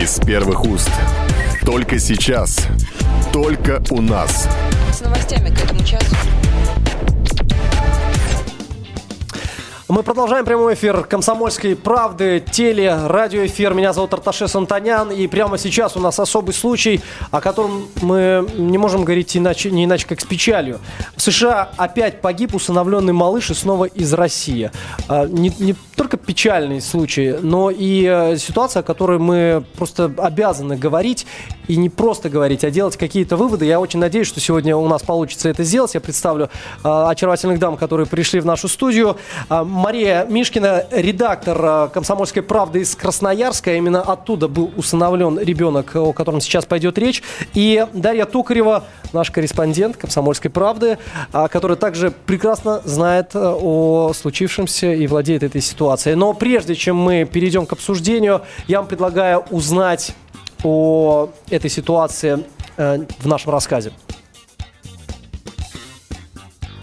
Из первых уст. Только сейчас. Только у нас. С новостями к этому часу. Мы продолжаем прямой эфир «Комсомольской правды», теле, радиоэфир. Меня зовут Арташес Антонян. И прямо сейчас у нас особый случай, о котором мы не можем говорить иначе, не иначе, как с печалью. В США опять погиб усыновленный малыш и снова из России. А, не, не печальный случай, но и э, ситуация, о которой мы просто обязаны говорить. И не просто говорить, а делать какие-то выводы. Я очень надеюсь, что сегодня у нас получится это сделать. Я представлю э, очаровательных дам, которые пришли в нашу студию. Э, Мария Мишкина, редактор э, «Комсомольской правды» из Красноярска. Именно оттуда был усыновлен ребенок, о котором сейчас пойдет речь. И Дарья Токарева, наш корреспондент «Комсомольской правды», э, которая также прекрасно знает э, о случившемся и владеет этой ситуацией. Но прежде чем мы перейдем к обсуждению, я вам предлагаю узнать о этой ситуации э, в нашем рассказе.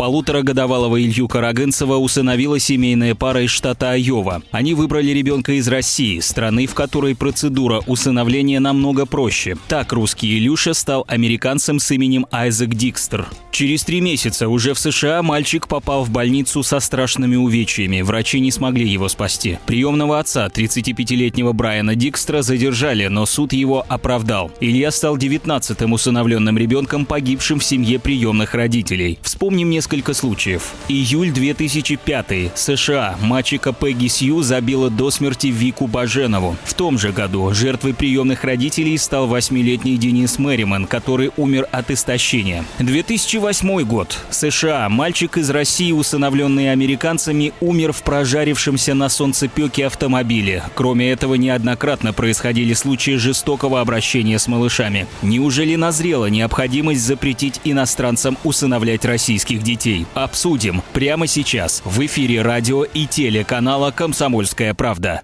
Полуторагодовалого Илью Карагынцева усыновила семейная пара из штата Айова. Они выбрали ребенка из России, страны, в которой процедура усыновления намного проще. Так русский Илюша стал американцем с именем Айзек Дикстер. Через три месяца уже в США мальчик попал в больницу со страшными увечьями. Врачи не смогли его спасти. Приемного отца, 35-летнего Брайана Дикстра, задержали, но суд его оправдал. Илья стал 19-м усыновленным ребенком, погибшим в семье приемных родителей. Вспомним несколько случаев. Июль 2005. США. Мальчика Пегги Сью забила до смерти Вику Баженову. В том же году жертвой приемных родителей стал 8-летний Денис Мэриман, который умер от истощения. 2008 2008 год. США. Мальчик из России, усыновленный американцами, умер в прожарившемся на солнцепеке автомобиле. Кроме этого, неоднократно происходили случаи жестокого обращения с малышами. Неужели назрела необходимость запретить иностранцам усыновлять российских детей? Обсудим прямо сейчас в эфире радио и телеканала «Комсомольская правда».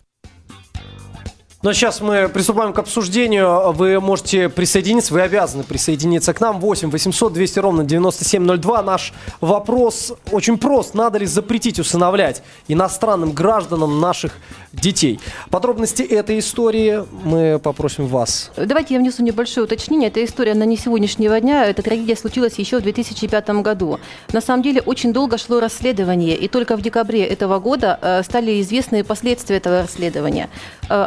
Но сейчас мы приступаем к обсуждению. Вы можете присоединиться, вы обязаны присоединиться к нам. 8 800 200 ровно 9702. Наш вопрос очень прост. Надо ли запретить усыновлять иностранным гражданам наших детей? Подробности этой истории мы попросим вас. Давайте я внесу небольшое уточнение. Эта история, она не сегодняшнего дня. Эта трагедия случилась еще в 2005 году. На самом деле очень долго шло расследование. И только в декабре этого года э, стали известны последствия этого расследования. Э,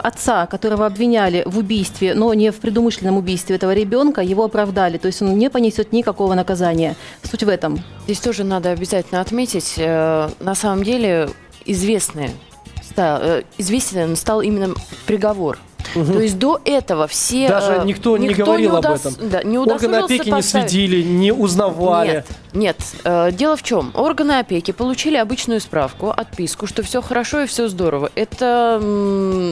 которого обвиняли в убийстве, но не в предумышленном убийстве этого ребенка, его оправдали. То есть он не понесет никакого наказания. Суть в этом. Здесь тоже надо обязательно отметить, э, на самом деле известный, э, известен стал именно приговор Угу. То есть до этого все... Даже э, никто, никто не говорил не удас... об этом. Да, не Органы опеки поставить. не следили, не узнавали. Нет, нет. Э, дело в чем? Органы опеки получили обычную справку, отписку, что все хорошо и все здорово. Это,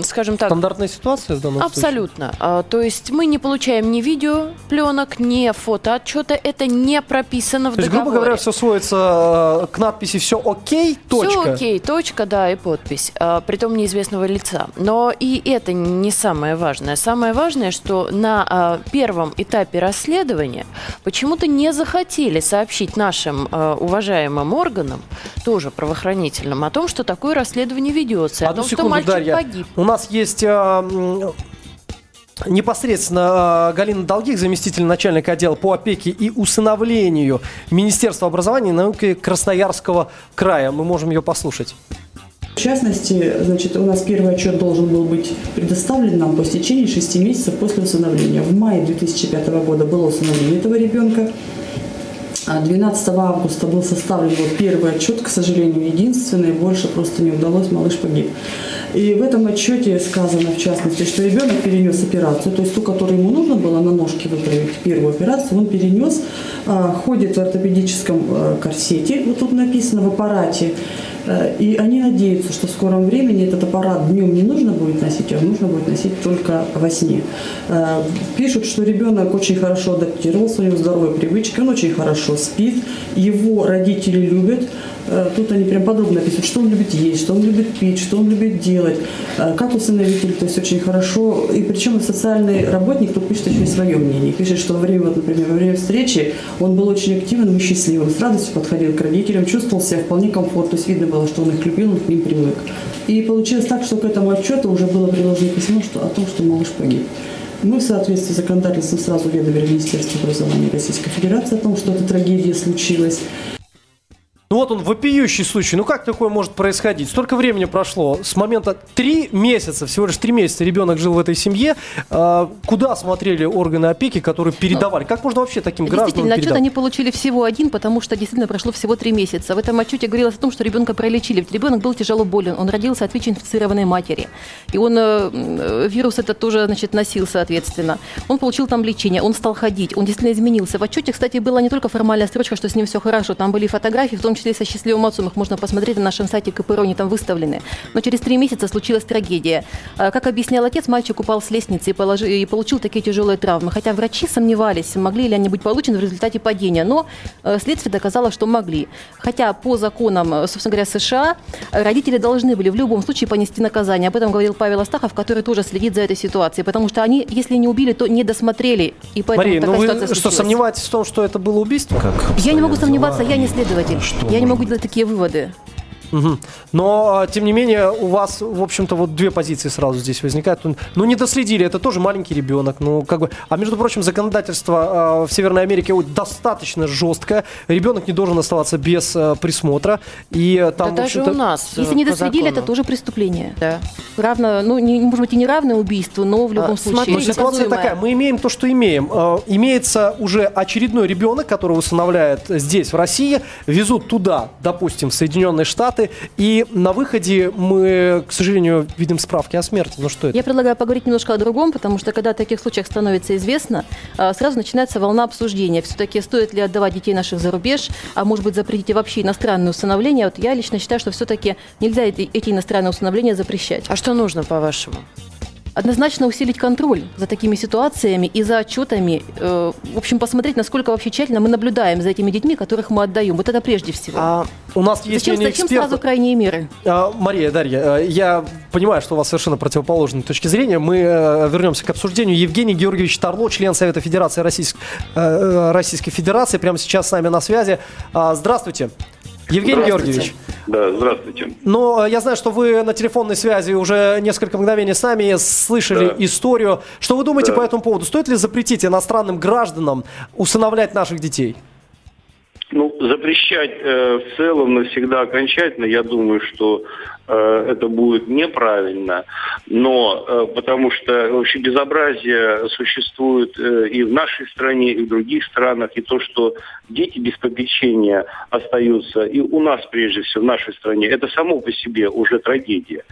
скажем так... Стандартная ситуация в данном Абсолютно. случае? То есть мы не получаем ни видео пленок, ни фото отчета. Это не прописано в То договоре. есть, грубо говоря, все сводится э, к надписи «все окей», точка. Все окей, точка, да, и подпись. Притом неизвестного лица. Но и это не самое важное. Самое важное, что на а, первом этапе расследования почему-то не захотели сообщить нашим а, уважаемым органам, тоже правоохранительным, о том, что такое расследование ведется, Одну о том, секунду, что мальчик Дарья. погиб. У нас есть... А, Непосредственно Галина Долгих, заместитель начальника отдела по опеке и усыновлению Министерства образования и науки Красноярского края. Мы можем ее послушать. В частности, значит, у нас первый отчет должен был быть предоставлен нам по течение шести месяцев после усыновления. В мае 2005 года было усыновление этого ребенка. 12 а августа был составлен вот первый отчет, к сожалению, единственный, больше просто не удалось, малыш погиб. И в этом отчете сказано, в частности, что ребенок перенес операцию, то есть ту, которую ему нужно было на ножке выправить, первую операцию, он перенес, а, ходит в ортопедическом а, корсете, вот тут написано в аппарате, Э, и они надеются, что в скором времени этот аппарат днем не нужно будет носить, а нужно будет носить только во сне. Э, пишут, что ребенок очень хорошо адаптировался, у него здоровые привычки, он очень хорошо спит, его родители любят, Э, тут они прям подробно описывают, что он любит есть, что он любит пить, что он любит делать, э, как усыновитель, то есть очень хорошо. И причем социальный работник тут пишет еще и свое мнение. Пишет, что во время, вот, например, во время встречи он был очень активным и счастливым, с радостью подходил к родителям, чувствовал себя вполне комфортно, то есть видно было, что он их любил, он к ним привык. И получилось так, что к этому отчету уже было приложено письмо что, о том, что малыш погиб. Мы в соответствии с законодательством сразу уведомили Министерство образования Российской Федерации о том, что эта трагедия случилась. Ну вот он вопиющий случай. Ну как такое может происходить? Столько времени прошло. С момента три месяца, всего лишь три месяца ребенок жил в этой семье. А, куда смотрели органы опеки, которые передавали? Как можно вообще таким гражданам Действительно, отчет передавать? они получили всего один, потому что действительно прошло всего три месяца. В этом отчете говорилось о том, что ребенка пролечили. Ведь ребенок был тяжело болен, он родился от ВИЧ-инфицированной матери. И он, э, вирус этот тоже, значит, носил, соответственно. Он получил там лечение, он стал ходить, он действительно изменился. В отчете, кстати, была не только формальная строчка, что с ним все хорошо, там были фотографии, в том числе и со счастливым отцом, их можно посмотреть на нашем сайте КПРО, они там выставлены. Но через три месяца случилась трагедия. А, Как объяснял отец, мальчик упал с лестницы и, положи- и получил такие тяжелые травмы. Хотя врачи сомневались, могли ли они быть получены в результате падения. Но э, следствие доказало, что могли. Хотя по законам, э, собственно говоря, США, родители должны были в любом случае понести наказание. Об этом говорил Павел Астахов, который тоже следит за этой ситуацией. Потому что они, если не убили, то не досмотрели. И поэтому Мария, ну такая вы ситуация что, случилась. сомневаетесь в том, что это было убийство? Я не могу сомневаться, я не следователь. Я не могу делать такие выводы. Мгм. Но, а, тем не менее, у вас, в общем-то, вот две позиции сразу здесь возникают. Ну, Ну, не доследили, это тоже маленький ребенок. Ну, как бы... А между прочим, законодательство а, в Северной Америке достаточно жесткое. Ребенок не должен оставаться без а, присмотра. И а, там, да даже у нас. Если э, не по доследили, это закону. тоже преступление. Да. Равно, ну, не, может быть, и не равное убийству, но в любом А, случае. смотрите, Но ситуация такая, мы имеем то, что имеем. Э, Имеется уже очередной ребенок, которого усыновляют здесь, в России, везут туда, допустим, в Соединенные Штаты, и на выходе мы, к сожалению, видим справки о смерти. Ну что это? Я предлагаю поговорить немножко о другом, потому что когда о таких случаях становится известно, а, сразу начинается волна обсуждения. Все-таки стоит ли отдавать детей наших за рубеж, а может быть запретить вообще иностранное усыновление. Вот я лично считаю, что все-таки нельзя эти, эти иностранные усыновления запрещать. А что нужно, по-вашему? Однозначно усилить контроль за такими ситуациями и за отчетами. Э, в общем, посмотреть, насколько вообще тщательно мы наблюдаем за этими детьми, которых мы отдаем. Вот это прежде всего. А у нас есть зачем зачем эксперта. сразу крайние меры? А, Мария, Дарья, э, я понимаю, что у вас совершенно противоположные точки зрения. Мы э, вернемся к обсуждению. Евгений Георгиевич Тарло, член Совета Федерации Российск- Российской Федерации, прямо сейчас с нами на связи. А, Здравствуйте. Евгений Георгиевич, Да, здравствуйте. ну, э, я знаю, что вы на телефонной связи уже несколько мгновений с нами слышали Да. историю. Что вы думаете Да. по этому поводу? Стоит ли запретить иностранным гражданам усыновлять наших детей? Ну, запрещать э, в целом навсегда окончательно, я думаю, что это будет неправильно, но э, потому что вообще безобразие существует э, и в нашей стране, и в других странах, и то, что дети без попечения остаются, и у нас прежде всего, в нашей стране, это само по себе уже трагедия.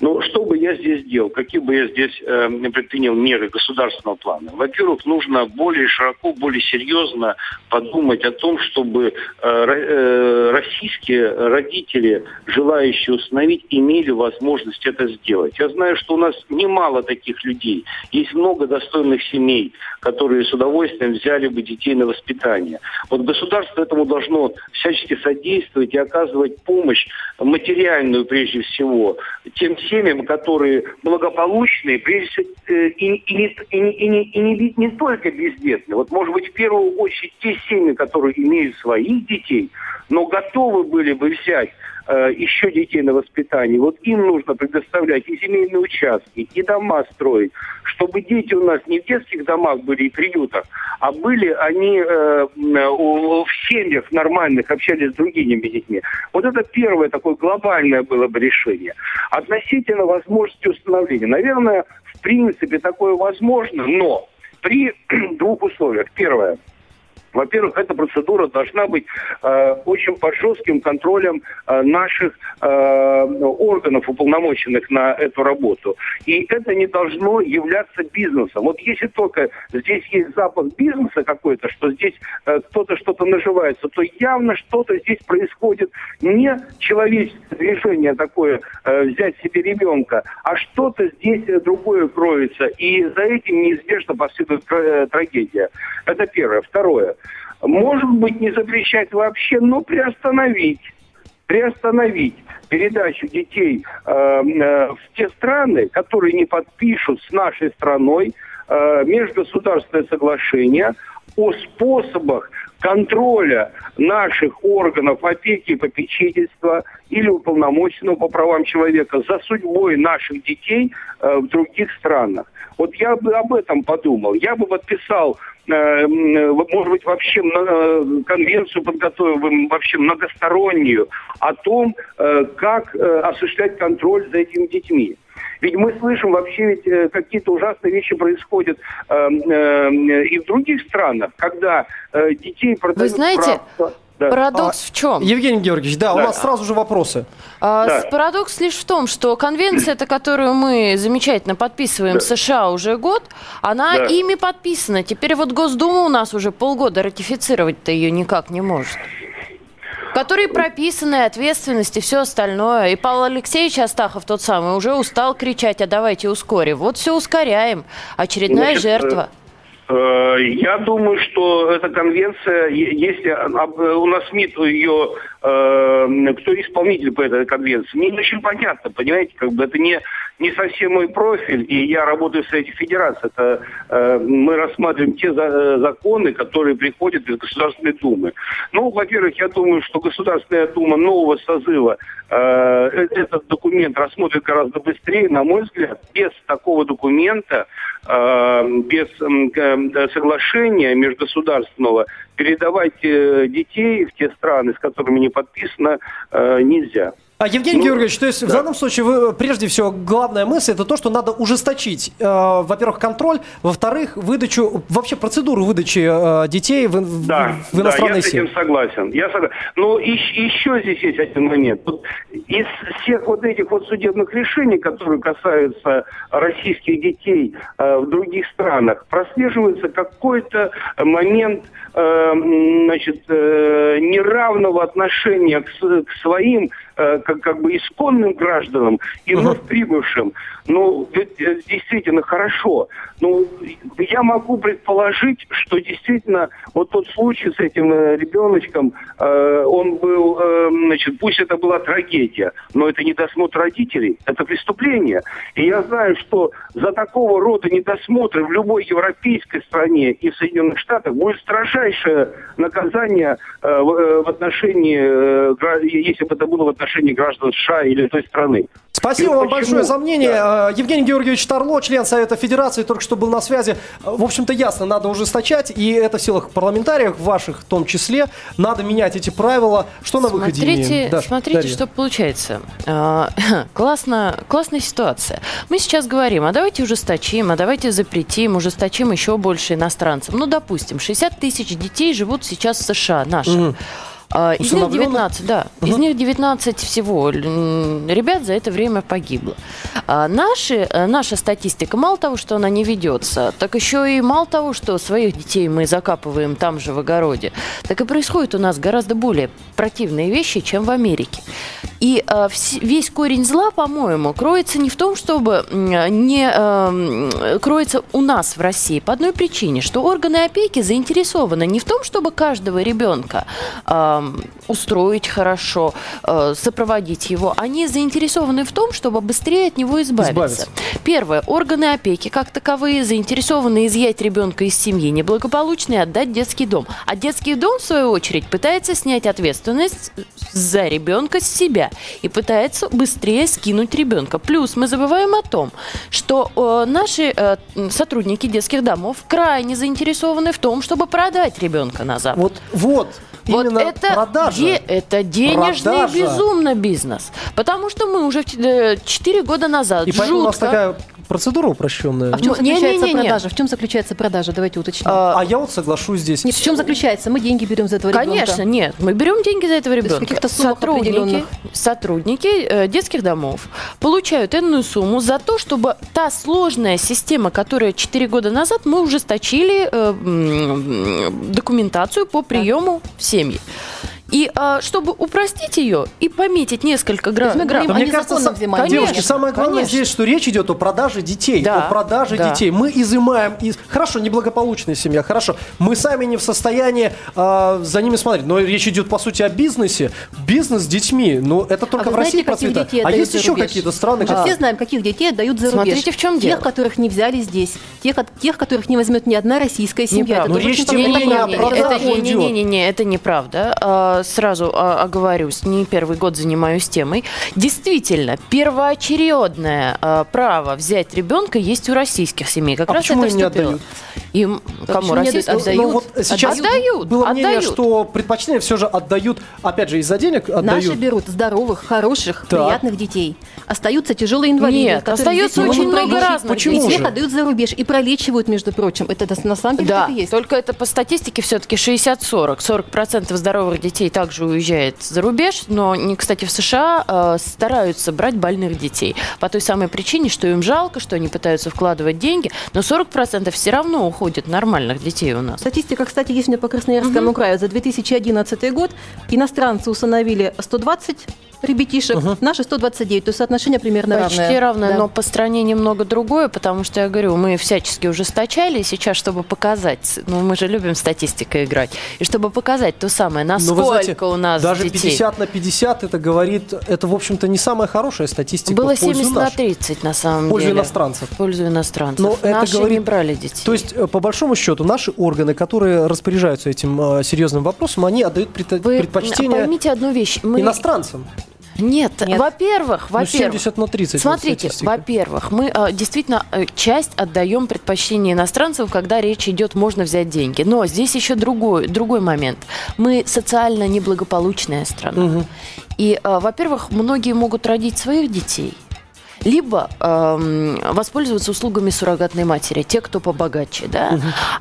Но что бы я здесь делал, какие бы я здесь э, предпринял меры государственного плана? Во-первых, нужно более широко, более серьезно подумать о том, чтобы э, ро- э, российские родители, желающие установить, имели возможность это сделать. Я знаю, что у нас немало таких людей. Есть много достойных семей, которые с удовольствием взяли бы детей на воспитание. Вот государство этому должно всячески содействовать и оказывать помощь материальную прежде всего тем семьям, которые благополучные, прежде всего, э, и, и не, и не- и не- и не- не только бездетные. Вот, может быть, в первую очередь те семьи, которые имеют своих детей, но готовы были бы взять э, еще детей на воспитание. Вот им нужно предоставлять и земельные участки, и дома строить, чтобы дети у нас не в детских домах были и приютах, а были они э, в семьях нормальных, общались с другими детьми. Вот это первое такое глобальное было бы решение. Относительно возможности установления. Наверное, в принципе, такое возможно, но при двух условиях. Первое. Во-первых, эта процедура должна быть э, очень под жестким контролем э, наших э, органов, уполномоченных на эту работу. И это не должно являться бизнесом. Вот если только здесь есть запах бизнеса какой-то, что здесь э, кто-то что-то наживается, то явно что-то здесь происходит не человеческое движение такое, э, взять себе ребенка, а что-то здесь э, другое кроется. И за этим неизбежно последует э, трагедия. Это первое. Второе. Может быть, не запрещать вообще, но приостановить приостановить передачу детей э, э, в те страны, которые не подпишут с нашей страной э, межгосударственное соглашение о способах контроля наших органов опеки и попечительства или уполномоченного по правам человека за судьбой наших детей э, в других странах. Вот я бы об этом подумал. Я бы подписал, может быть, вообще э, конвенцию подготовил бы вообще многостороннюю о том, э, как э, осуществлять контроль за этими детьми. Ведь мы слышим вообще ведь э, какие-то ужасные вещи происходят э, э, и в других странах, когда э, детей продают Вы знаете, в да. Парадокс А, в чем? Евгений Георгиевич, да, у Да. нас сразу же вопросы. А, Да. с- Парадокс лишь в том, что конвенция, это, которую мы замечательно подписываем в США уже год, она Да. ими подписана. Теперь вот Госдума у нас уже полгода ратифицировать-то ее никак не может. В которой прописаны ответственность и все остальное. И Павел Алексеевич Астахов, тот самый, уже устал кричать, а давайте ускорим. Вот все ускоряем. Очередная Значит, жертва. Э, Я думаю, что эта конвенция, если об- у нас МИД ее, э, кто исполнитель по этой конвенции, мне не очень понятно, понимаете, как бы это не, не совсем мой профиль, и я работаю в Совете Федерации. Это э, мы рассматриваем те за- э, законы, которые приходят из Государственной Думы. Ну, во-первых, я думаю, что Государственная Дума нового созыва э, э- этот документ рассмотрит гораздо быстрее, на мой взгляд, без такого документа, э, без э, соглашения межгосударственного передавать э, детей в те страны, с которыми не подписано, э, нельзя. А, Евгений Ну, Георгиевич, то есть в да. данном случае вы, прежде всего, главная мысль это то, что надо ужесточить, э, во-первых, контроль, во-вторых, выдачу, вообще процедуру выдачи э, детей в, в- Да, в да, иностранные я с семьи. этим согласен. Я согласен. Но ещ- еще здесь есть один момент. Вот из всех вот этих вот судебных решений, которые касаются российских детей э, в других странах, прослеживается какой-то момент э, значит, э, неравного отношения к, с- к своим как, как бы исконным гражданам и вновь прибывшим. Ну, ведь, э, действительно хорошо. Ну, я могу предположить, что действительно вот тот случай с этим э, ребеночком, э, он был, э, значит, пусть это была трагедия, но это недосмотр родителей, это преступление. И я знаю, что за такого рода недосмотры в любой европейской стране и в Соединенных Штатах будет строжайшее наказание э, в, э, отношении, э, если бы это было в отношении граждан США или той страны. Спасибо И вам почему? большое за мнение. Да. Э, Евгений Георгиевич Тарло, член Совета Федерации, только что был на связи. Э, В общем-то, ясно, надо ужесточать, и это в силах парламентариев, ваших в том числе. Надо менять эти правила. Что на выходе Смотрите, имеем? Да, смотрите, Дарья. что получается. А, классно, классная ситуация. Мы сейчас говорим, а давайте ужесточим, а давайте запретим, ужесточим еще больше иностранцев. Ну, допустим, 60 тысяч детей живут сейчас в США, наши. Мгм. А, Из них Усыновленных? 19, да. Из них 19 всего ребят за это время погибло. А наши, э, наша статистика, мало того, что она не ведется, так еще и мало того, что своих детей мы закапываем там же в огороде, так и происходит у нас гораздо более противные вещи, чем в Америке. И э, весь корень зла, по-моему, кроется не в том, чтобы не э, кроется у нас в России по одной причине, что органы опеки заинтересованы не в том, чтобы каждого ребенка э, устроить хорошо, э, сопроводить его, они заинтересованы в том, чтобы быстрее от него избавиться. Избавиться. Первое. Органы опеки, как таковые, заинтересованы изъять ребенка из семьи неблагополучной и отдать детский дом. А детский дом, в свою очередь, пытается снять ответственность за ребенка с себя и пытается быстрее скинуть ребенка. Плюс мы забываем о том, что э, наши э, сотрудники детских домов крайне заинтересованы в том, чтобы продать ребенка на Запад. Вот, вот, Вот именно это, продажа. де- это денежный Продажа. безумно бизнес. Потому что мы уже 4 года назад И поэтому у нас жутко... такая процедура упрощенная. А в чем Ну, заключается не-не-не-не. продажа? В чем заключается продажа? Давайте уточним. А я вот соглашусь здесь. Нет, в чем заключается? Мы деньги берем за этого ребенка. Конечно, нет. Мы берем деньги за этого ребенка. каких-то сотрудники, сотрудники э, детских домов получают энную сумму за то, чтобы та сложная система, которая 4 года назад мы ужесточили э, документацию по приему в семьи. И а, чтобы упростить ее и пометить несколько грамм. Да, о мне кажется, взимании. девушки, самое главное конечно. здесь, что речь идет о продаже детей. Да, о продаже да. детей. Мы изымаем из... Хорошо, неблагополучная семья, хорошо. Мы сами не в состоянии а, за ними смотреть. Но речь идет, по сути, о бизнесе. Бизнес с детьми. Ну, это только а в России процветает. А есть еще какие-то страны, где- все знаем, каких детей отдают за рубеж. Смотрите, в чем тех, дело. которых не взяли здесь, тех, от- тех, которых не возьмет ни одна российская семья. Ну, речь, тем не менее, о продаже это, идет. не, не, не, не, это неправда. Сразу а, оговорюсь, не первый год занимаюсь темой. Действительно, первоочередное а, право взять ребенка есть у российских семей. Как А раз почему это им не отдают? Им Да кому не российским? отдают? Ну, вот сейчас Отдают, было мнение, отдают. что предпочтение все же отдают, опять же, из-за денег отдают. Наши берут здоровых, хороших, Так. приятных детей. Остаются тяжелые инвалиды. Нет, остается очень много пролечить. разных Почему И же? отдают за рубеж и пролечивают, между прочим. Это на самом деле Да, так и есть. только это по статистике все-таки 60-40. 40% здоровых детей также уезжает за рубеж, но, не, кстати, в США э, стараются брать больных детей по той самой причине, что им жалко, что они пытаются вкладывать деньги, но 40% все равно уходит нормальных детей у нас. Статистика, кстати, есть у меня по Красноярскому краю. За 2011 год иностранцы усыновили 120 ребятишек, наши 129. То есть соотношение примерно Почти равное. равное, Да. но по стране немного другое, потому что, я говорю, мы всячески ужесточали, и сейчас, чтобы показать, ну, мы же любим статистикой играть, и чтобы показать то самое, Но насколько знаете, у нас даже детей. 50 на 50 это говорит, это, в общем-то, не самая хорошая статистика Было в пользу 70 на наших. 30 на самом В пользу деле. иностранцев. В пользу иностранцев. Но это Наши говорит- не брали детей. То есть, э, по большому счету, наши органы, которые распоряжаются этим э, серьезным вопросом, они отдают пред- Вы предпочтение поймите одну вещь. Мы... иностранцам. Нет, Нет. во-первых, Ну, во-первых, 70 на 30. вот Смотрите, статистика. во-первых, мы э, действительно э, часть отдаем предпочтение иностранцев, когда речь идет, можно взять деньги. Но здесь еще другой, другой момент. Мы социально неблагополучная страна. И, э, во-первых, многие могут родить своих детей. Либо эм, воспользоваться услугами суррогатной матери, те, кто побогаче, да.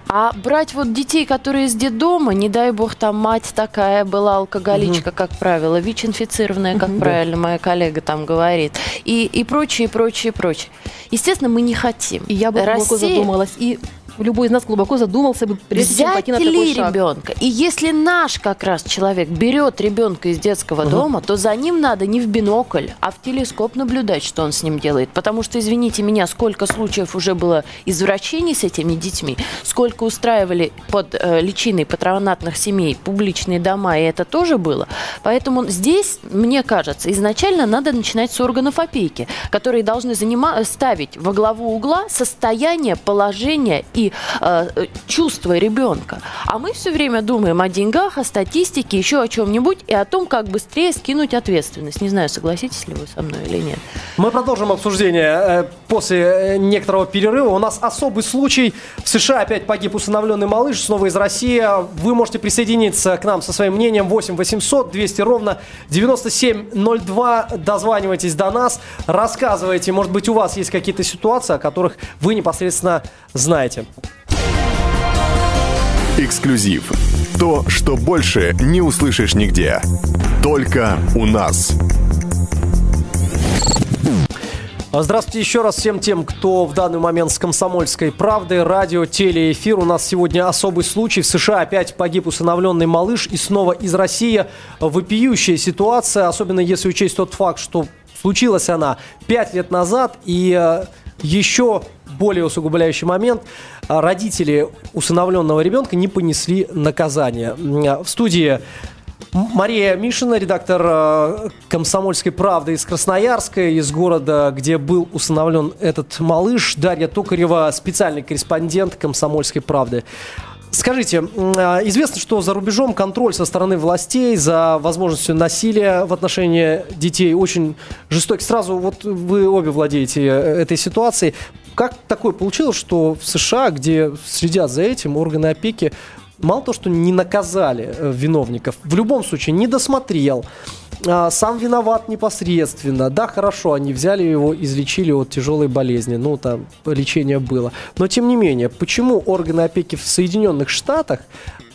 А брать вот детей, которые из детдома, не дай бог, там мать такая была алкоголичка, как правило, ВИЧ-инфицированная, как правильно моя коллега там говорит, и, и прочее, прочее, прочее. Естественно, мы не хотим. И я бы Россия- задумалась. И любой из нас глубоко задумался бы, прежде чем Взять пойти на ли такой шаг. ребенка? И если наш как раз человек берет ребенка из детского дома, то за ним надо не в бинокль, а в телескоп наблюдать, что он с ним делает. Потому что, извините меня, сколько случаев уже было извращений с этими детьми, сколько устраивали под э, личиной патронатных семей публичные дома, и это тоже было. Поэтому здесь, мне кажется, изначально надо начинать с органов опеки, которые должны занима- ставить во главу угла состояние, положение и э, э, чувства ребенка. А мы все время думаем о деньгах, о статистике, еще о чем-нибудь и о том, как быстрее скинуть ответственность. Не знаю, согласитесь ли вы со мной или нет. Мы продолжим обсуждение э, после э, некоторого перерыва. У нас особый случай. В США опять погиб усыновленный малыш, снова из России. Вы можете присоединиться к нам со своим мнением. 8 800 200 ровно 9702. Дозванивайтесь до нас, рассказывайте. Может быть, у вас есть какие-то ситуации, о которых вы непосредственно знаете. Эксклюзив. То, что больше не услышишь нигде. Только у нас. А, Здравствуйте еще раз всем тем, кто в данный момент с «Комсомольской правдой», радио, телеэфир. У нас сегодня особый случай. В США опять погиб усыновленный малыш и снова из России. Вопиющая ситуация, особенно если учесть тот факт, что случилась она пять лет назад и э, еще более усугубляющий момент. а, Родители усыновленного ребенка не понесли наказание. М, В студии Мария Мишина, редактор э, «Комсомольской правды» из Красноярска, из города, где был усыновлен этот малыш. Дарья Токарева, специальный корреспондент «Комсомольской правды». Скажите, а, известно, что за рубежом контроль со стороны властей за возможностью насилия в отношении детей очень жестокий. Сразу вот вы обе владеете э, этой ситуацией. Как такое получилось, что в США, где следят за этим органы опеки, мало то, что не наказали э, виновников, в любом случае не досмотрел, а, сам виноват непосредственно. Да, хорошо, они взяли его, излечили от тяжелой болезни, ну, там, лечение было. Но, тем не менее, почему органы опеки в Соединенных Штатах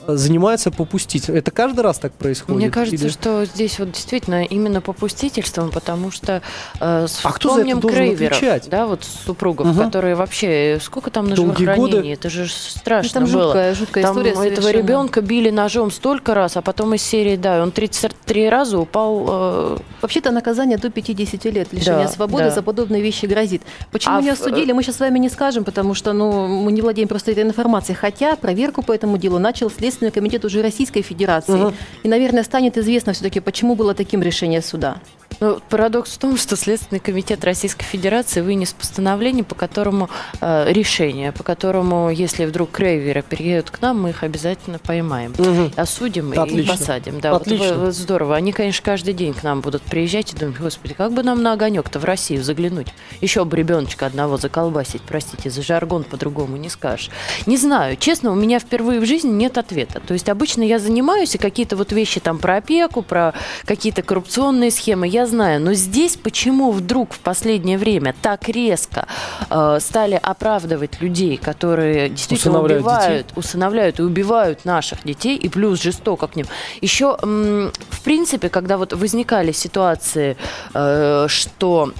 занимается попустительством. Это каждый раз так происходит? Мне кажется, Или- что здесь вот действительно именно попустительством, потому что э, с- А кто за это Крейверов, отвечать? да, вот супругов, Мгм. которые вообще, э, сколько там на Долгие годы. это же страшно Ну, там было. жуткая, жуткая Там история этого совершенно. ребенка били ножом столько раз, а потом из серии, да, он 33 раза упал. э, Вообще-то наказание до 50 лет лишения Да, свободы да. за подобные вещи грозит. Почему А не в- осудили, мы сейчас с вами не скажем, потому что ну, мы не владеем просто этой информацией. Хотя проверку по этому делу начал Следственный комитет уже Российской Федерации. И, наверное, станет известно все-таки, почему было таким решение суда. Ну, парадокс в том, что Следственный комитет Российской Федерации вынес постановление, по которому э, решение, по которому, если вдруг крейверы переедут к нам, мы их обязательно поймаем, Мгм. осудим и Отлично. посадим. Да, вот Отлично. вы- вот здорово. Они, конечно, каждый день к нам будут приезжать и думать, господи, как бы нам на огонек-то в Россию заглянуть? Еще бы ребеночка одного заколбасить, простите, за жаргон по-другому не скажешь. Не знаю, честно, у меня впервые в жизни нет ответа. То есть обычно я занимаюсь и какие-то вот вещи там про опеку, про какие-то коррупционные схемы, я знаю. Но здесь почему вдруг в последнее время так резко э, стали оправдывать людей, которые действительно Усыновляют убивают, усыновляют и убивают наших детей, и плюс жестоко к ним. Еще, в принципе, когда вот возникали ситуации, э, что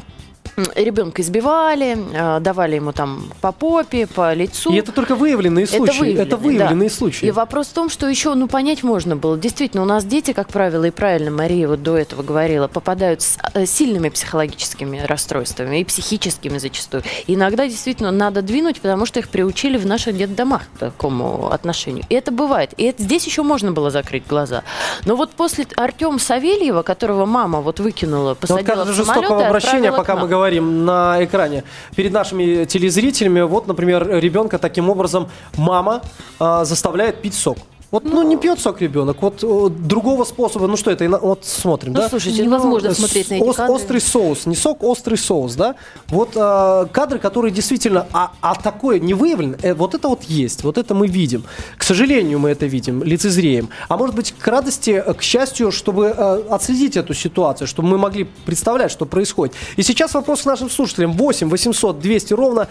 ребенка избивали, э, давали ему там по попе, по лицу. И это только выявленные Это случаи. выявленные, это выявленные да. случаи. И вопрос в том, что еще, ну, понять можно было. Действительно, у нас дети, как правило, и правильно Мария вот до этого говорила, попадают с э, сильными психологическими расстройствами и психическими зачастую. И иногда действительно надо двинуть, потому что их приучили в наших детдомах к такому отношению. И это бывает. И это, здесь еще можно было закрыть глаза. Но вот после Артема Савельева, которого мама вот выкинула, Но вот посадила в самолет жестокого обращения, пока мы нам. Говорим на экране перед нашими телезрителями, вот, например, ребенка таким образом мама а, заставляет пить сок. Вот, ну, не пьет сок ребенок, вот э, другого способа, ну что это, ина- вот смотрим, Ну, да? слушайте, ну, Невозможно Э, смотреть на с- эти ос- кадры. Острый соус, не сок, острый соус, да? Вот э, кадры, которые действительно, а, а такое не выявлено, э, вот это вот есть, вот это мы видим. К сожалению, мы это видим, лицезреем. А может быть, к радости, э, к счастью, чтобы э, отследить эту ситуацию, чтобы мы могли представлять, что происходит. И сейчас вопрос к нашим слушателям. 8 800 200 ровно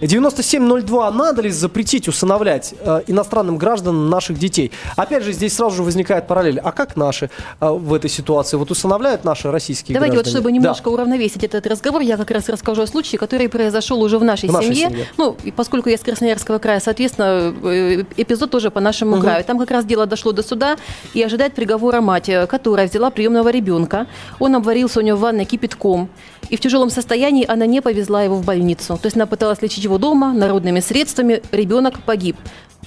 9702. Надо ли запретить усыновлять э, иностранным гражданам наших детей? Опять же, здесь сразу же возникает параллель. А как наши э, в этой ситуации? Вот усыновляют наши российские Давайте вот, граждане? чтобы Да. немножко уравновесить этот разговор, я как раз расскажу о случае, который произошел уже в нашей, В нашей семье. семье. Ну, и поскольку я с Красноярского края, соответственно, э, эпизод тоже по нашему краю. Там как раз дело дошло до суда, и ожидает приговора мать, э, которая взяла приемного ребенка. Он обварился у нее в ванной кипятком. И в тяжелом состоянии она не повезла его в больницу. То есть она пыталась лечить его дома народными средствами. Ребенок погиб.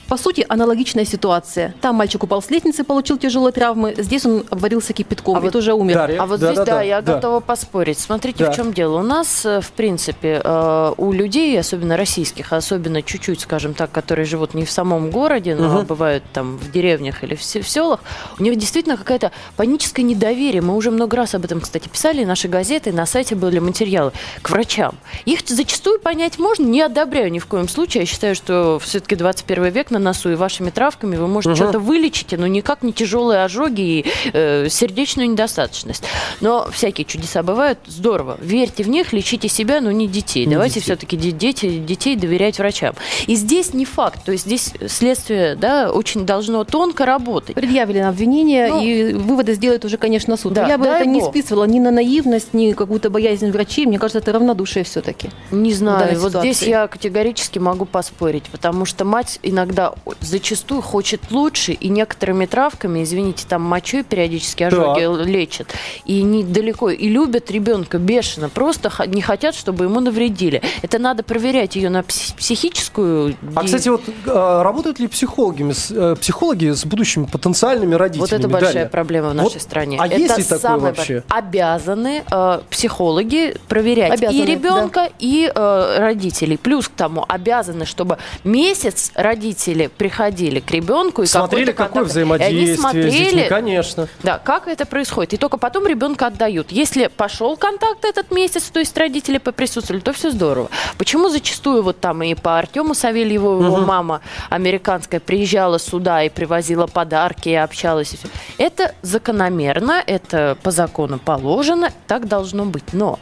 По сути, аналогичная ситуация. Там мальчик упал с лестницы, получил тяжелые травмы. Здесь он обварился кипятком А и вот тоже умер. Дарья, А вот Да, здесь, да, да, да, я да. готова поспорить. Смотрите, Да. в чем дело. У нас, э, в принципе, э, у людей, особенно российских, особенно чуть-чуть, скажем так, которые живут не в самом городе, но бывают там в деревнях или в селах, у них действительно какая-то паническое недоверие. Мы уже много раз об этом, кстати, писали, наши газеты, на сайте были материалы к врачам. Их зачастую понять можно, не одобряю ни в коем случае. Я считаю, что все-таки 21 век на носу, и вашими травками вы можете что-то вылечить, но никак не тяжелые ожоги и э, сердечную недостаточность. Но всякие чудеса бывают. Здорово. Верьте в них, лечите себя, но не детей. Не Давайте детей. все-таки дети, детей доверять врачам. И здесь не факт. То есть здесь следствие да, очень должно тонко работать. Предъявили на обвинение, Ну, и выводы сделает уже, конечно, суд. да, Но я бы это не бог. списывала ни на наивность, ни какую-то боязнь врачей. Мне кажется, это равнодушие все-таки. Не знаю, вот здесь ситуации? я категорически могу поспорить, потому что мать иногда зачастую хочет лучше, и некоторыми травками, извините, там мочой периодически ожоги лечат, и недалеко, и любят ребенка бешено, просто не хотят, чтобы ему навредили. Это надо проверять ее на пси- психическую... А, кстати, вот э, работают ли психологами, с- э, психологи с будущими потенциальными родителями? Вот это большая Дарья? проблема в нашей Вот, стране. А это есть ли такое самое вообще? Обязаны э, психологи проверять Обязаны, и ребенка, и э, родителей. Плюс к тому обязаны, чтобы месяц родители приходили к ребенку и Смотрели, какое взаимодействие И они с смотрели, детьми, конечно. да, как это происходит. И только потом ребенка отдают. Если пошел контакт этот месяц, то есть родители поприсутствовали, то все здорово. Почему зачастую вот там и по Артему Савельеву его мама американская приезжала сюда и привозила подарки, и общалась и все. Это закономерно, это по закону положено, так должно быть. Но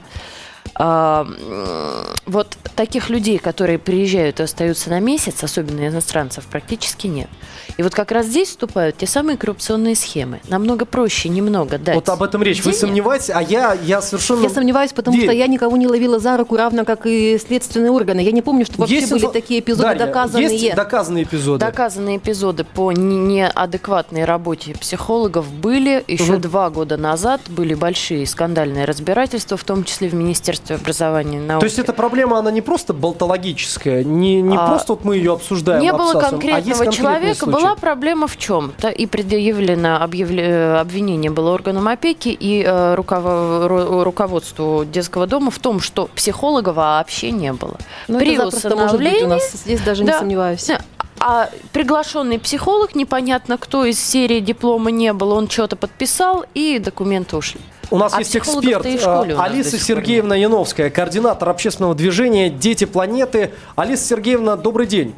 вот таких людей, которые приезжают и остаются на месяц, особенно иностранцев, практически нет. И вот как раз здесь вступают те самые коррупционные схемы. Намного проще немного дать. Вот об этом речь. Вы денег. сомневаетесь, а я, я совершенно... Я сомневаюсь, потому верю. что я никого не ловила за руку, равно как и следственные органы. Я не помню, что вообще Есть были инфо- такие эпизоды Дарья, доказанные. Есть доказанные эпизоды? Доказанные эпизоды по не- неадекватной работе психологов были. Еще Мгм. два года назад были большие скандальные разбирательства, в том числе в Министерстве образования и науки. То есть эта проблема, она не просто болтологическая, не, не А, просто вот мы ее обсуждаем, Не было а есть конкретного конкретные человека, случаи. была проблема в чем-то, и предъявлено объявле- э, обвинение было органам опеки и э, руково- ру- руководству детского дома в том, что психолога вообще не было. Но При это запросто может быть у нас. Здесь даже не Да. сомневаюсь. А приглашенный психолог, непонятно кто из серии диплома не было, он что-то подписал, и документы ушли. У нас А есть эксперт э, Алиса Сергеевна Яновская, координатор общественного движения «Дети планеты». Алиса Сергеевна, добрый день.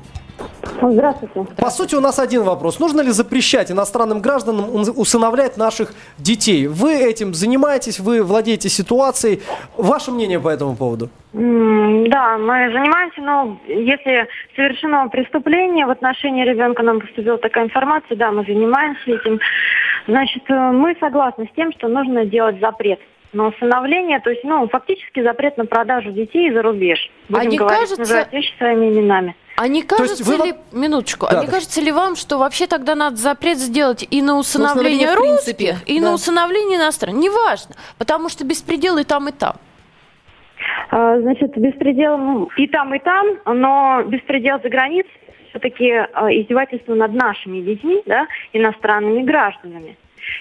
Здравствуйте. По сути, у нас один вопрос. Нужно ли запрещать иностранным гражданам усыновлять наших детей? Вы этим занимаетесь, вы владеете ситуацией. Ваше мнение по этому поводу? Да, мы занимаемся, но если совершено преступление в отношении ребенка, нам поступила такая информация, да, мы занимаемся этим. Значит, э, мы согласны с тем, что нужно делать запрет на усыновление, то есть, ну, фактически запрет на продажу детей за рубеж. Будем А не говорить, кажется- называть вещи своими именами. А не есть кажется вы ли, минуточку, Да, а не да. кажется ли вам, что вообще тогда надо запрет сделать и на усыновление усыновление в принципе, русских, и да. на усыновление иностранных? Неважно, потому что беспредел и там, и там. А, Значит, беспредел м, и там, и там, но беспредел за границей все-таки издевательство над нашими детьми, да, иностранными гражданами.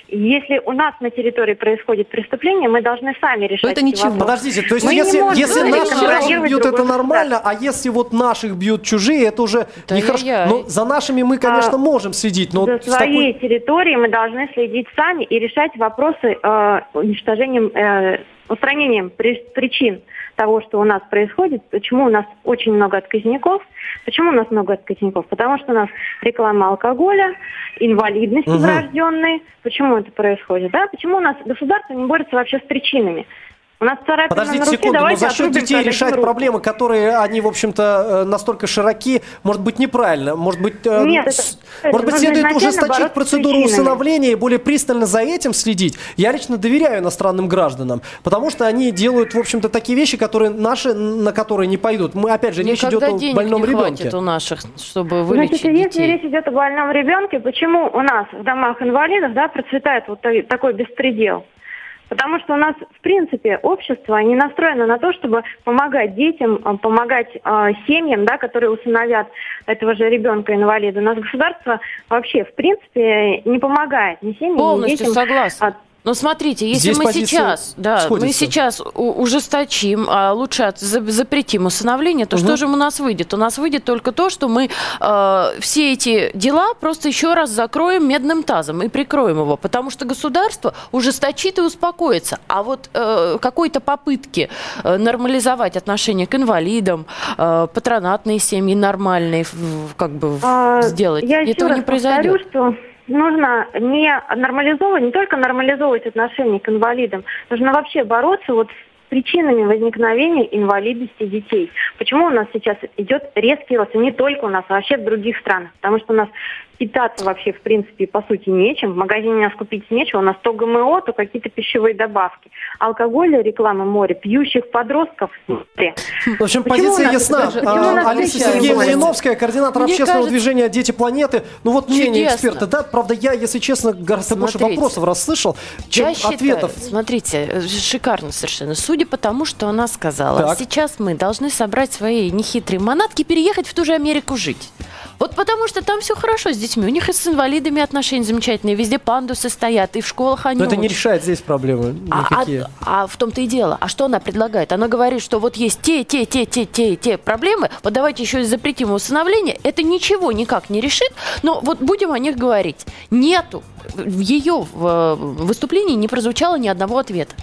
И Если у нас на территории происходит преступление, мы должны сами решать это эти ничего. вопросы. Подождите, то есть Мы не если, можем если наших контролировать бьют, это нормально, а если вот наших бьют чужие, это уже Да нехорошо. яй-яй. Ну, за нашими мы, конечно, А, можем следить, но За с такой- своей территорией мы должны следить сами и решать вопросы э, уничтожением, э, устранением при- причин того, что у нас происходит, почему у нас очень много отказников. Почему у нас много отказников? Потому что у нас реклама алкоголя, инвалидности Мгм. врожденные. Почему это происходит? Да? Почему у нас государство не борется вообще с причинами? У нас царапина Подождите на руке, секунду, но давайте за счет детей решать руку. проблемы, которые, они, в общем-то, э, настолько широки, может быть, неправильно. Может быть, э, Нет, это- с- это может быть следует ужесточить процедуру усыновления и более пристально за этим следить. Я лично доверяю иностранным гражданам, потому что они делают, в общем-то, такие вещи, которые наши, на которые не пойдут. Мы, опять же, речь Никогда идет о больном не ребенке. хватит у наших, чтобы вылечить Значит, если детей. речь идет о больном ребенке, почему у нас в домах инвалидов да, процветает вот та- такой беспредел? Потому что у нас, в принципе, общество не настроено на то, чтобы помогать детям, а, помогать а, семьям, да, которые усыновят этого же ребенка-инвалида. У нас государство вообще, в принципе, не помогает ни семьям, ни Полностью детям. согласна. Но смотрите, если Здесь мы сейчас, да, мы сходятся. сейчас ужесточим, а лучше от- за- запретим усыновление, то что же у нас выйдет? У нас выйдет только то, что мы э, все эти дела просто еще раз закроем медным тазом и прикроем его, потому что государство ужесточит и успокоится. А вот э, какой-то попытки э, нормализовать отношение к инвалидам, э, патронатные семьи нормальные, как бы в- А, сделать, Я этого не произойдет. повторю, что нужно не нормализовывать, не только нормализовывать отношение к инвалидам, нужно вообще бороться вот с причинами возникновения инвалидности детей. Почему у нас сейчас идет резкий рост, и не только у нас, а вообще в других странах? Потому что у нас питаться вообще, в принципе, по сути, нечем. В магазине у нас купить нечего. У нас то ГМО, то какие-то пищевые добавки. Алкоголь, реклама море, пьющих подростков море. В общем, Почему позиция ясна. А, Алиса Сергеевна болезнь? Яновская, координатор Мне общественного кажется- движения «Дети планеты». Ну вот мнение эксперта. Да, правда, я, если честно, гораздо больше вопросов расслышал, чем Я считаю, ответов. смотрите, шикарно совершенно. Судя по тому, что она сказала, Так. сейчас мы должны собрать свои нехитрые манатки и переехать в ту же Америку жить. Вот потому что там все хорошо с детьми. У них и с инвалидами отношения замечательные. Везде пандусы стоят, и в школах они Но это не решает здесь проблемы А, а- никакие. а в том-то и дело. А что она предлагает? Она говорит, что вот есть те, те, те, те, те, те проблемы. Вот давайте еще и запретим усыновление. Это ничего никак не решит. Но вот будем о них говорить. Нету. В ее э, выступлении не прозвучало ни одного ответа.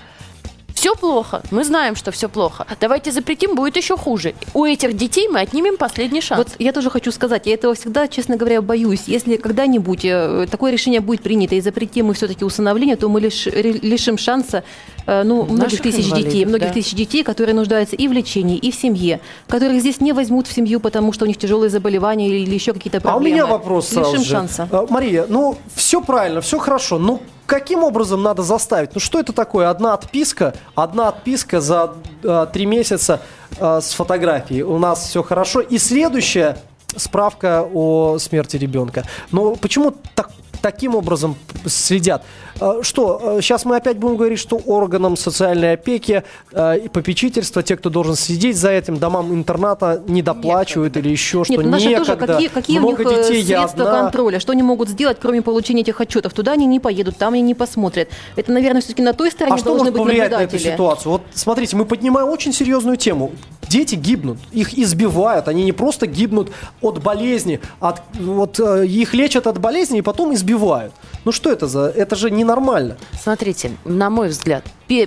Все плохо. Мы знаем, что все плохо. Давайте запретим, будет еще хуже. У этих детей мы отнимем последний шанс. Вот я тоже хочу сказать, я этого всегда, честно говоря, боюсь. Если когда-нибудь э, такое решение будет принято и запретим мы все-таки усыновление, то мы лиш, лишим шанса э, ну, многих Наших тысяч инвалидов, детей, многих да. тысяч детей, которые нуждаются и в лечении, и в семье, которых здесь не возьмут в семью, потому что у них тяжелые заболевания или еще какие-то А у проблемы. меня вопрос сразу Лишим же. шанса. А, Мария, ну все правильно, все хорошо, но каким образом надо заставить? Ну что это такое? Одна отписка, одна отписка за а, три месяца а, с фотографией. У нас все хорошо. И следующая справка о смерти ребенка. Но почему так, таким образом следят? А, Что, сейчас мы опять будем говорить, что органам социальной опеки а, и попечительства, те, кто должен следить за этим, домам интерната не доплачивают или еще что, Нет, ну наши тоже, некогда. какие, какие Много у них э, детей, средства одна. контроля, что они могут сделать, кроме получения этих отчетов? Туда они не поедут, там они не посмотрят. Это, наверное, все-таки на той стороне А что должны может быть повлиять на эту наблюдатели. ситуацию? Вот смотрите, мы поднимаем очень серьезную тему. Дети гибнут, их избивают, они не просто гибнут от болезни, от, вот, э, их лечат от болезни и потом избивают. Ну что это за... Это же ненормально. Смотрите, на мой взгляд,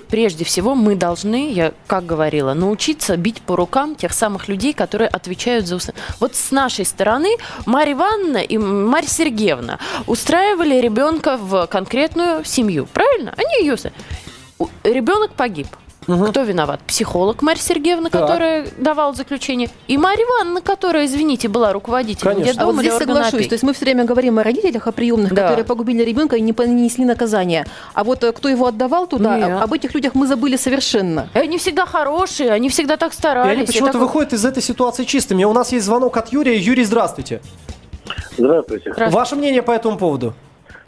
прежде всего мы должны, я как говорила, научиться бить по рукам тех самых людей, которые отвечают за усы. Вот с нашей стороны Марья Ивановна и Марья Сергеевна устраивали ребенка в конкретную семью, правильно? Они ее... Ребенок погиб. Кто виноват? Психолог Марья Сергеевна, Так. которая давала заключение, и Марья Ивановна, которая, извините, была руководителем Конечно. А детдома вот здесь соглашусь. опеки. То есть мы все время говорим о родителях, о приемных, Да. которые погубили ребенка и не понесли наказание. А вот э, кто его отдавал туда, Нет. об этих людях мы забыли совершенно. И Они всегда хорошие, они всегда так И старались. они и почему-то так- выходят из этой ситуации чистыми. У нас есть звонок от Юрия. Юрий, здравствуйте. Здравствуйте. Здравствуйте. Ваше мнение по этому поводу?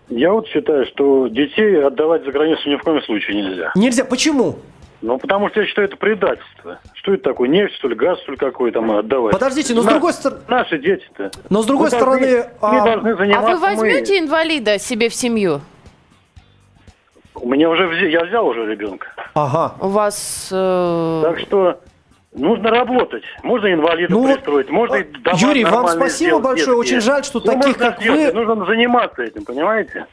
Я вот считаю, что детей отдавать за границу ни в коем случае нельзя. Нельзя. Почему? Ну, потому что я считаю, это предательство. Что это такое? Нефть, что ли, газ, что ли, какой там отдавать? Подождите, но с другой стороны... Наши дети-то. Но с другой Мы должны- стороны... мы а, должны А вы возьмете инвалида себе в семью? мы. У меня уже я взял уже ребенка. Ага. У вас... э, Так что нужно работать. Можно инвалида Ну пристроить, можно и Юрий, вам спасибо сделать, большое. детские. Очень жаль, что Ну, таких, как сделать, вы... Нужно заниматься этим, понимаете?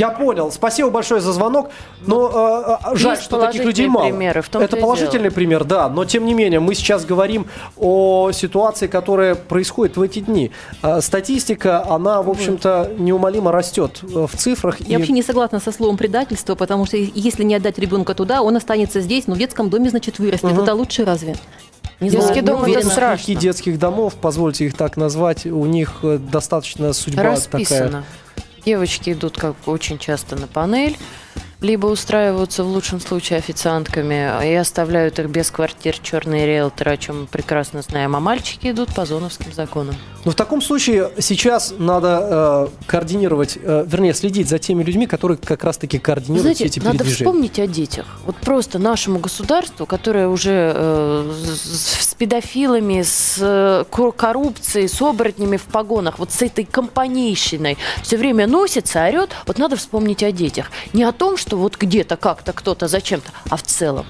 Я понял. Спасибо большое за звонок. Но э, э, жаль, Есть что таких людей мало. примеры, в том-то Это положительный пример, да. Но тем не менее, мы сейчас говорим о ситуации, которая происходит в эти дни. Э, статистика, она, в общем-то, неумолимо растет э, в цифрах. Я и- вообще не согласна со словом предательство, потому что если не отдать ребенка туда, он останется здесь, но в детском доме, значит, вырастет. Это лучше разве? Не Детский дом это страшно. Детских домов, позвольте их так назвать, у них достаточно судьба такая. Девочки идут как очень часто на панель, либо устраиваются в лучшем случае официантками и оставляют их без квартир черные риэлторы, о чем мы прекрасно знаем, а мальчики идут по зоновским законам. Но в таком случае сейчас надо э, координировать, э, вернее, следить за теми людьми, которые как раз-таки координируют знаете, все эти надо передвижения. вспомнить о детях. Вот просто нашему государству, которое уже э, с, с педофилами, с э, кор- коррупцией, с оборотнями в погонах, вот с этой компанейщиной все время носится, орет, вот надо вспомнить о детях. Не о том, что вот где-то, как-то, кто-то, зачем-то, а в целом.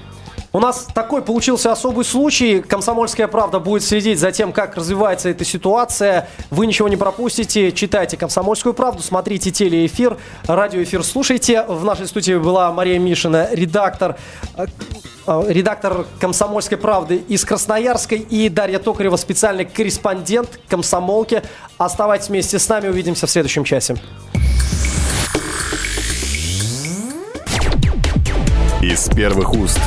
У нас такой получился особый случай. Комсомольская правда будет следить за тем, как развивается эта ситуация. Вы ничего не пропустите. Читайте Комсомольскую правду, смотрите телеэфир, радиоэфир слушайте. В нашей студии была Мария Мишина, редактор, э, э, редактор Комсомольской правды из Красноярской и Дарья Токарева, специальный корреспондент комсомолки. Оставайтесь вместе с нами, увидимся в следующем часе. Из первых уст.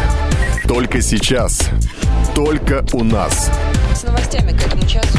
Только сейчас. Только у нас. С новостями к этому часу.